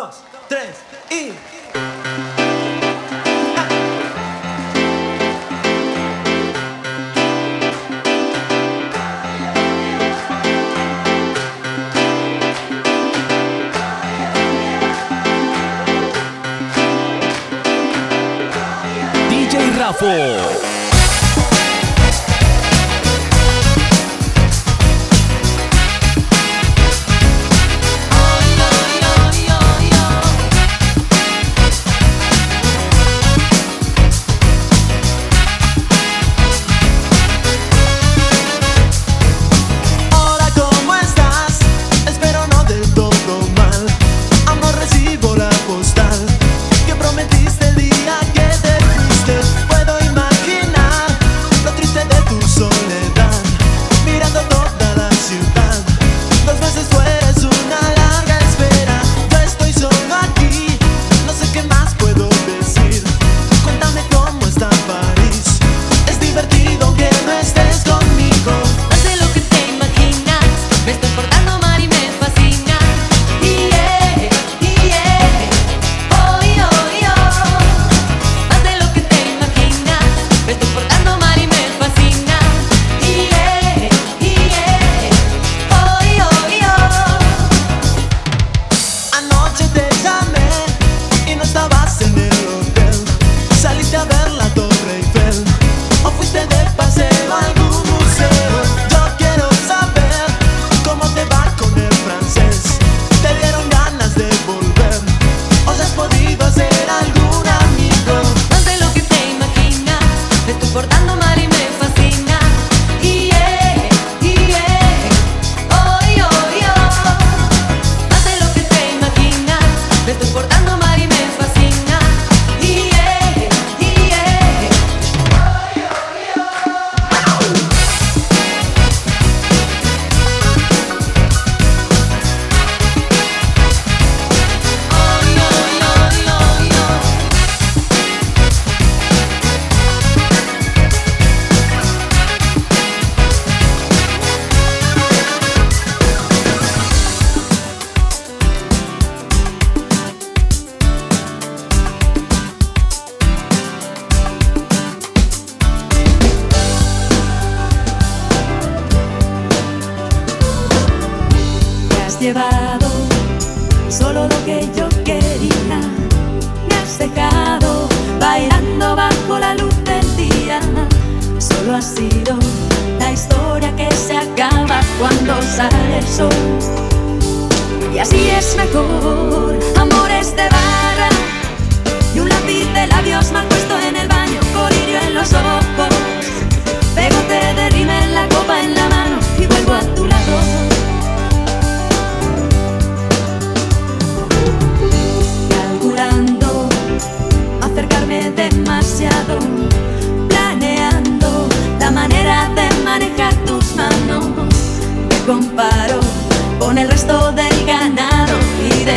dos, tres y... DJ Rafo.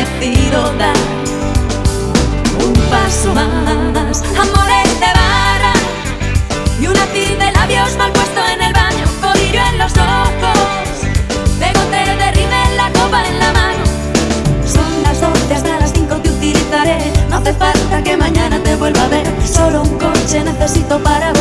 decido dar un paso más. Amores de vara y una tir de labios mal puesto en el baño, colillo en los ojos, pegote de rímel, la copa en la mano. Son las 12 hasta las 5 te utilizaré, no hace falta que mañana te vuelva a ver, solo un coche necesito para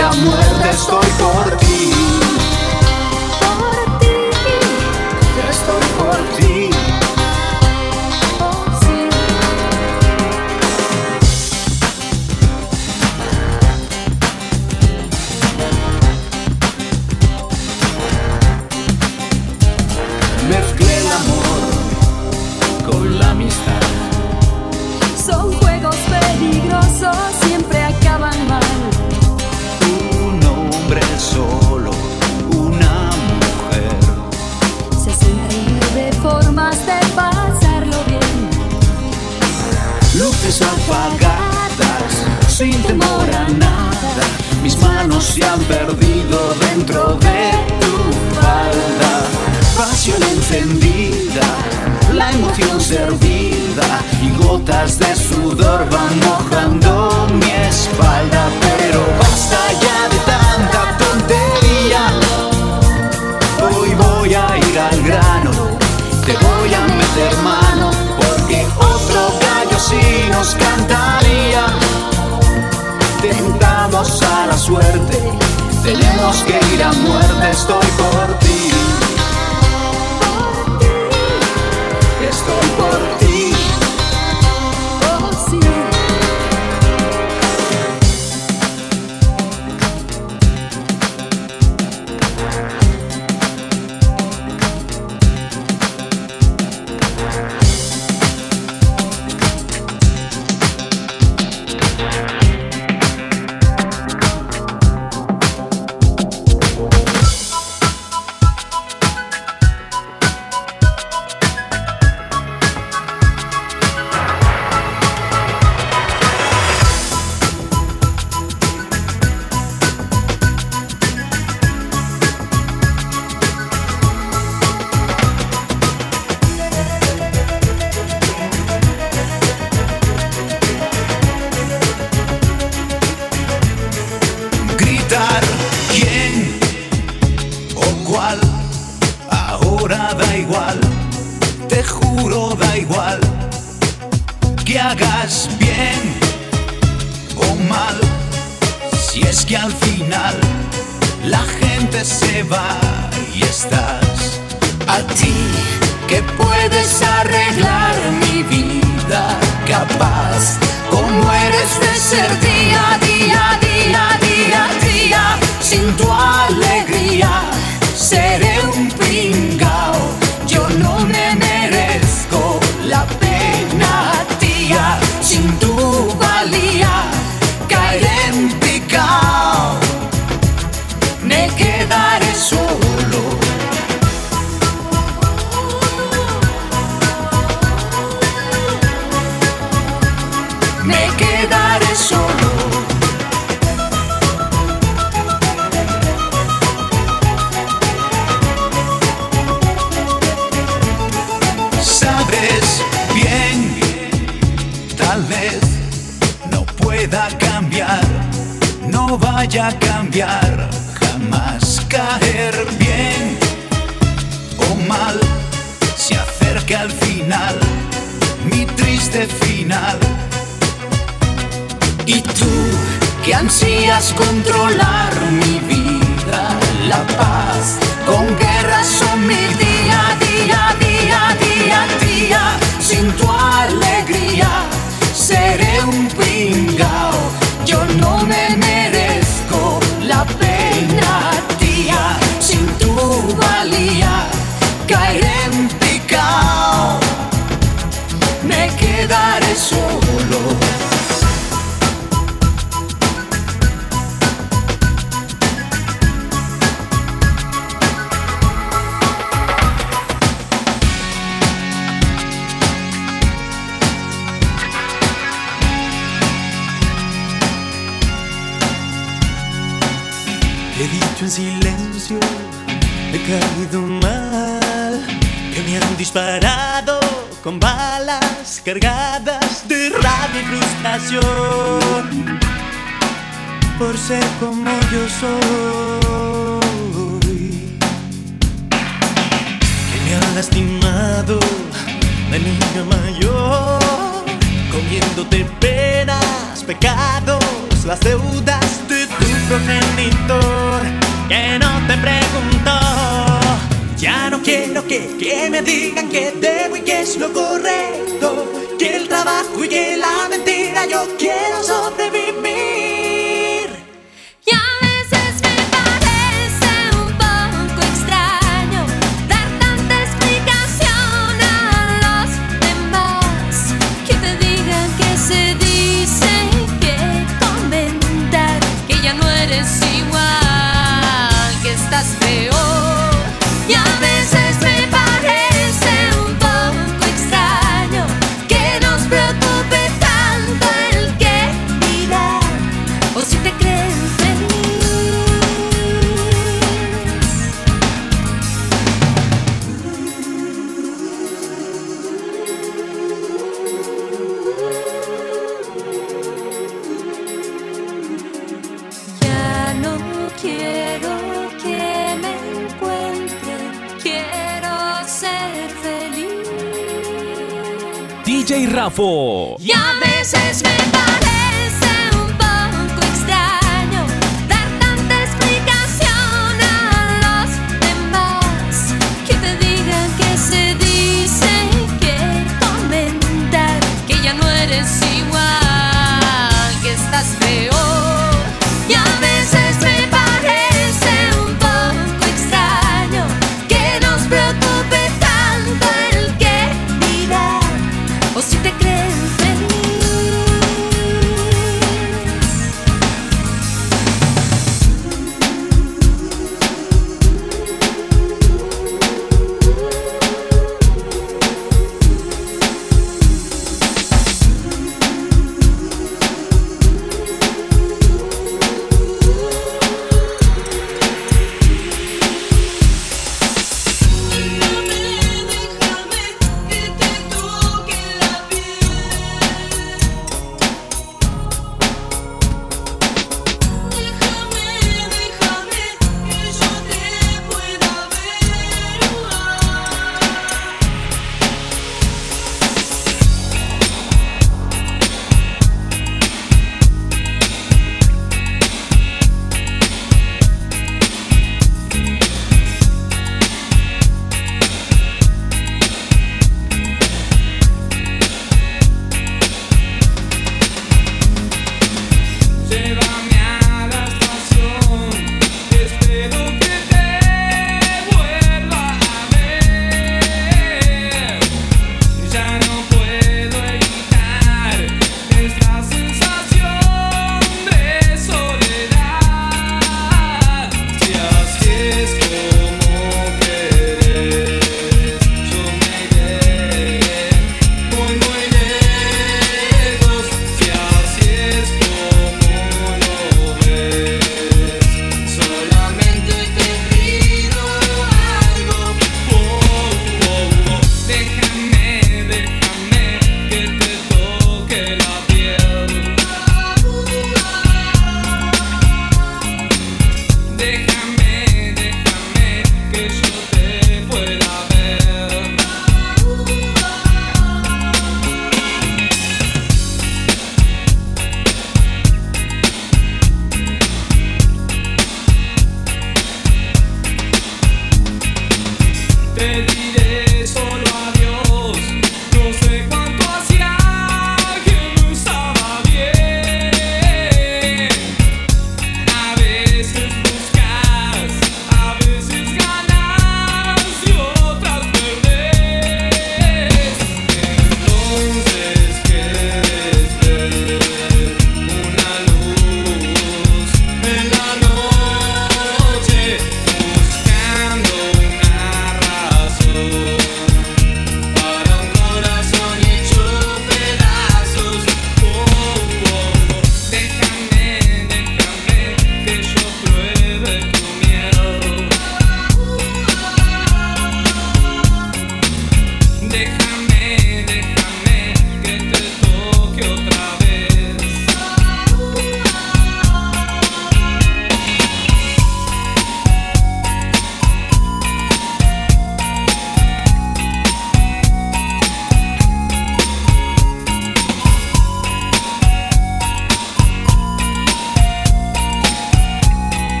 a muerte, estoy por ti. Perdido dentro de tu falda. Pasión encendida, la emoción servida y gotas de sudor van mojando mi espalda. Pero basta ya de tanta tontería. Hoy voy a ir al grano, te voy a meter mano, porque otro gallo sí nos cantaría. Tentamos a la suerte, tenemos que ir a muerte, estoy por ti. Cambiar, jamás caer bien o mal, se acerca al final, mi triste final. Y tú que ansías controlar mi vida, la paz, con guerras son mi día, día, día, día, día, sin tu alegría seré un pringao, yo no me pena, tía, sin tu valía caeré en picao, me quedaré solo. En silencio, he caído mal, que me han disparado con balas cargadas de rabia y frustración por ser como yo soy. Que me han lastimado de niño mayor, comiéndote penas, pecados, las deudas de tu progenitor que no te preguntó. Ya no quiero que, que me digan que debo y que es lo correcto, que el trabajo y que la mentira yo quiero sobrevivir.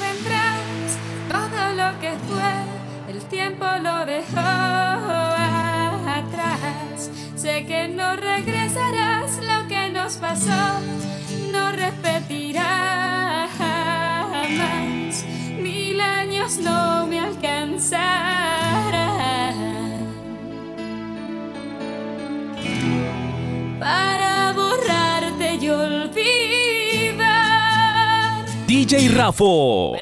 vendrás todo lo que fue, el tiempo lo dejó atrás. Sé que no regresarás lo que nos pasó, no repetirás jamás. Mil años no me alcanzarán. DJ Rafo.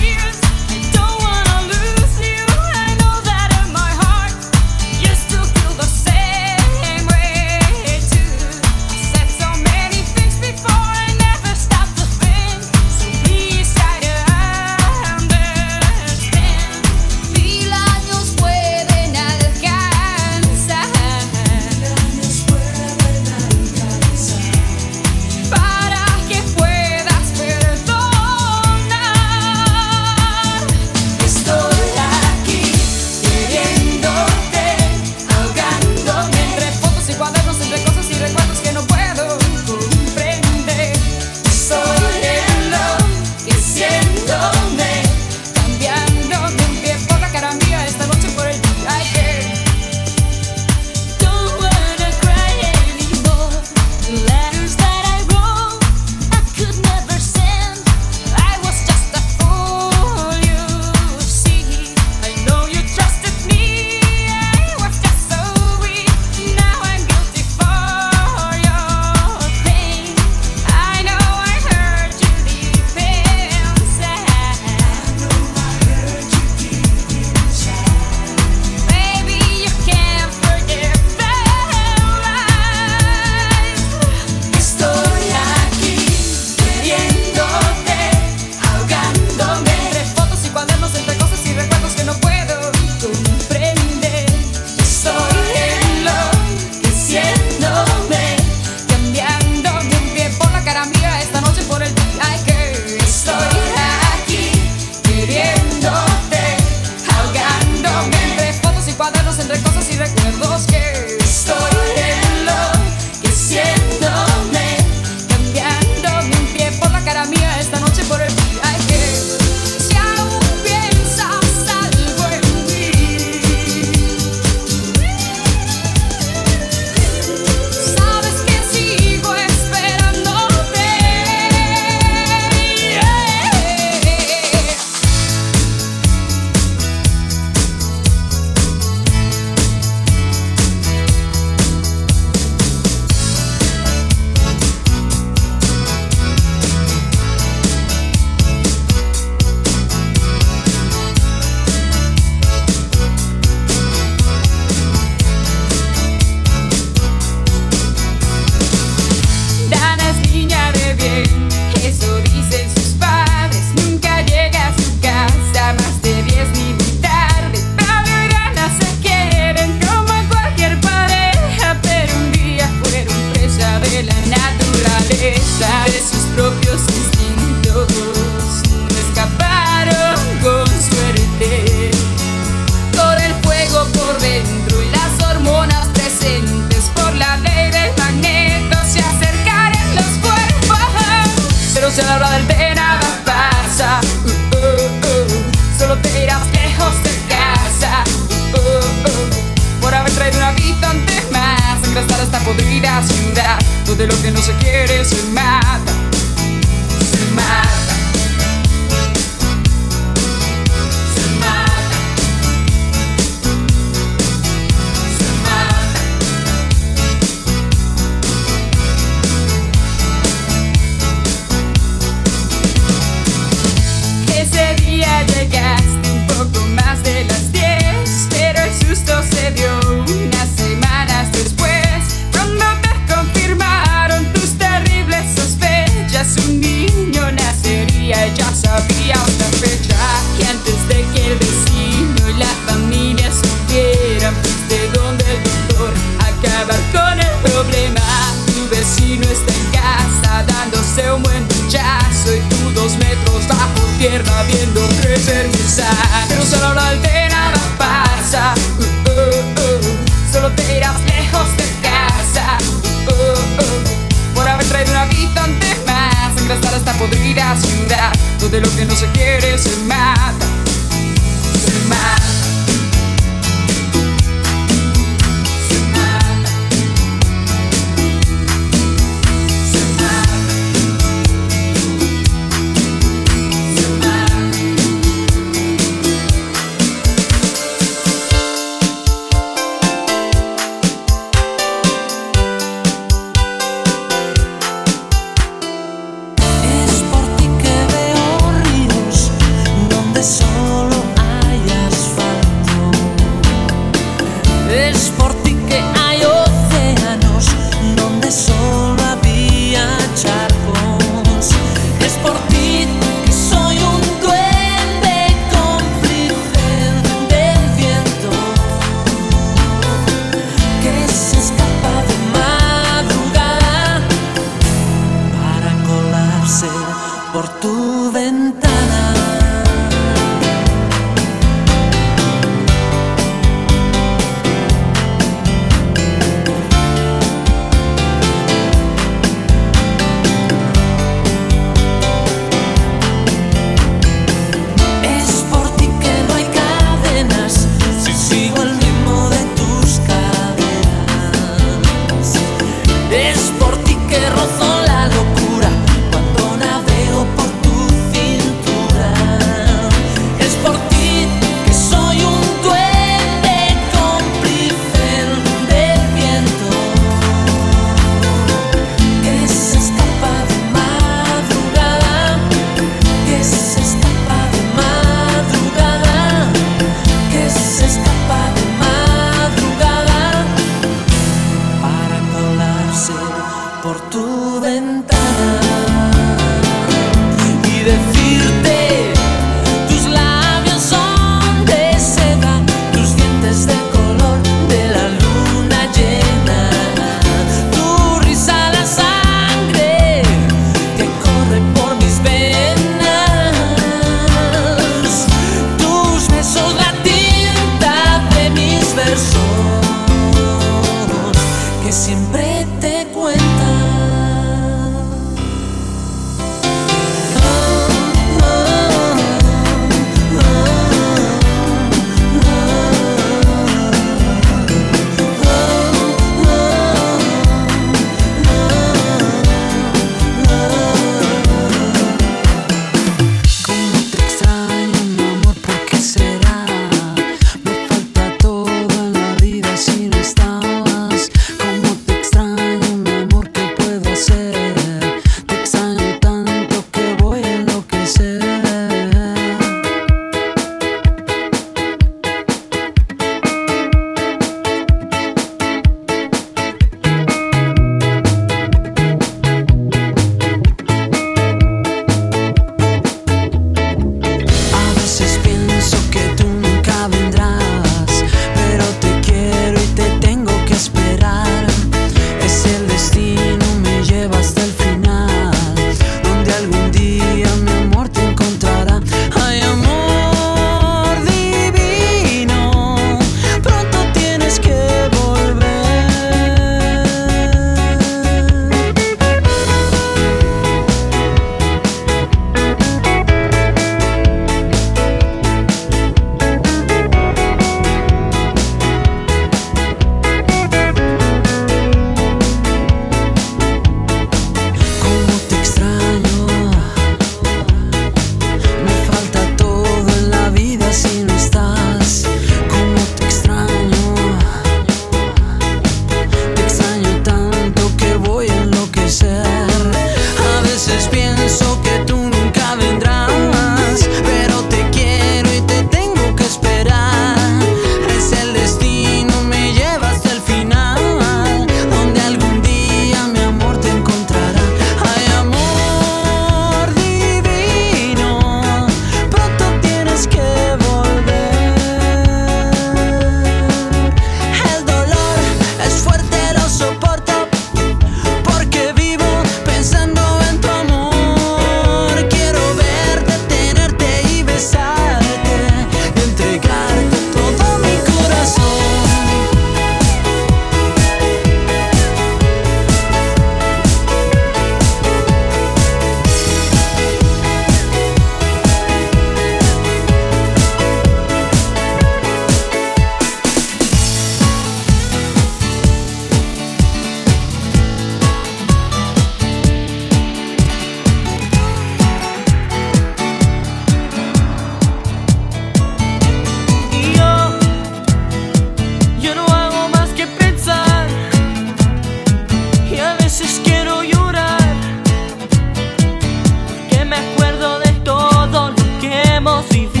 hermoso y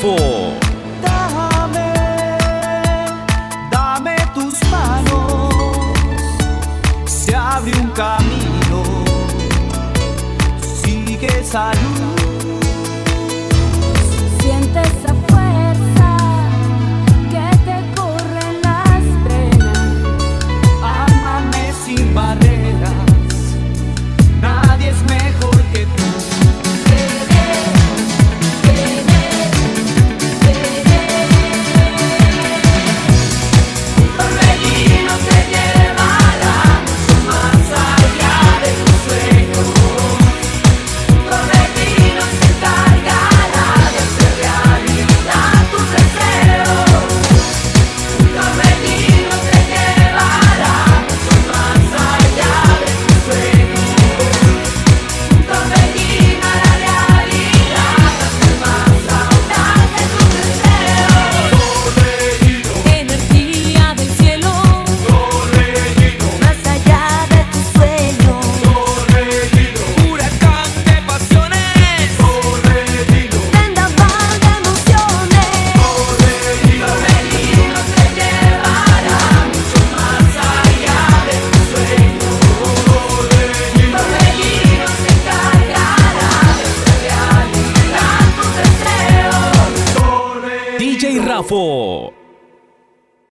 four.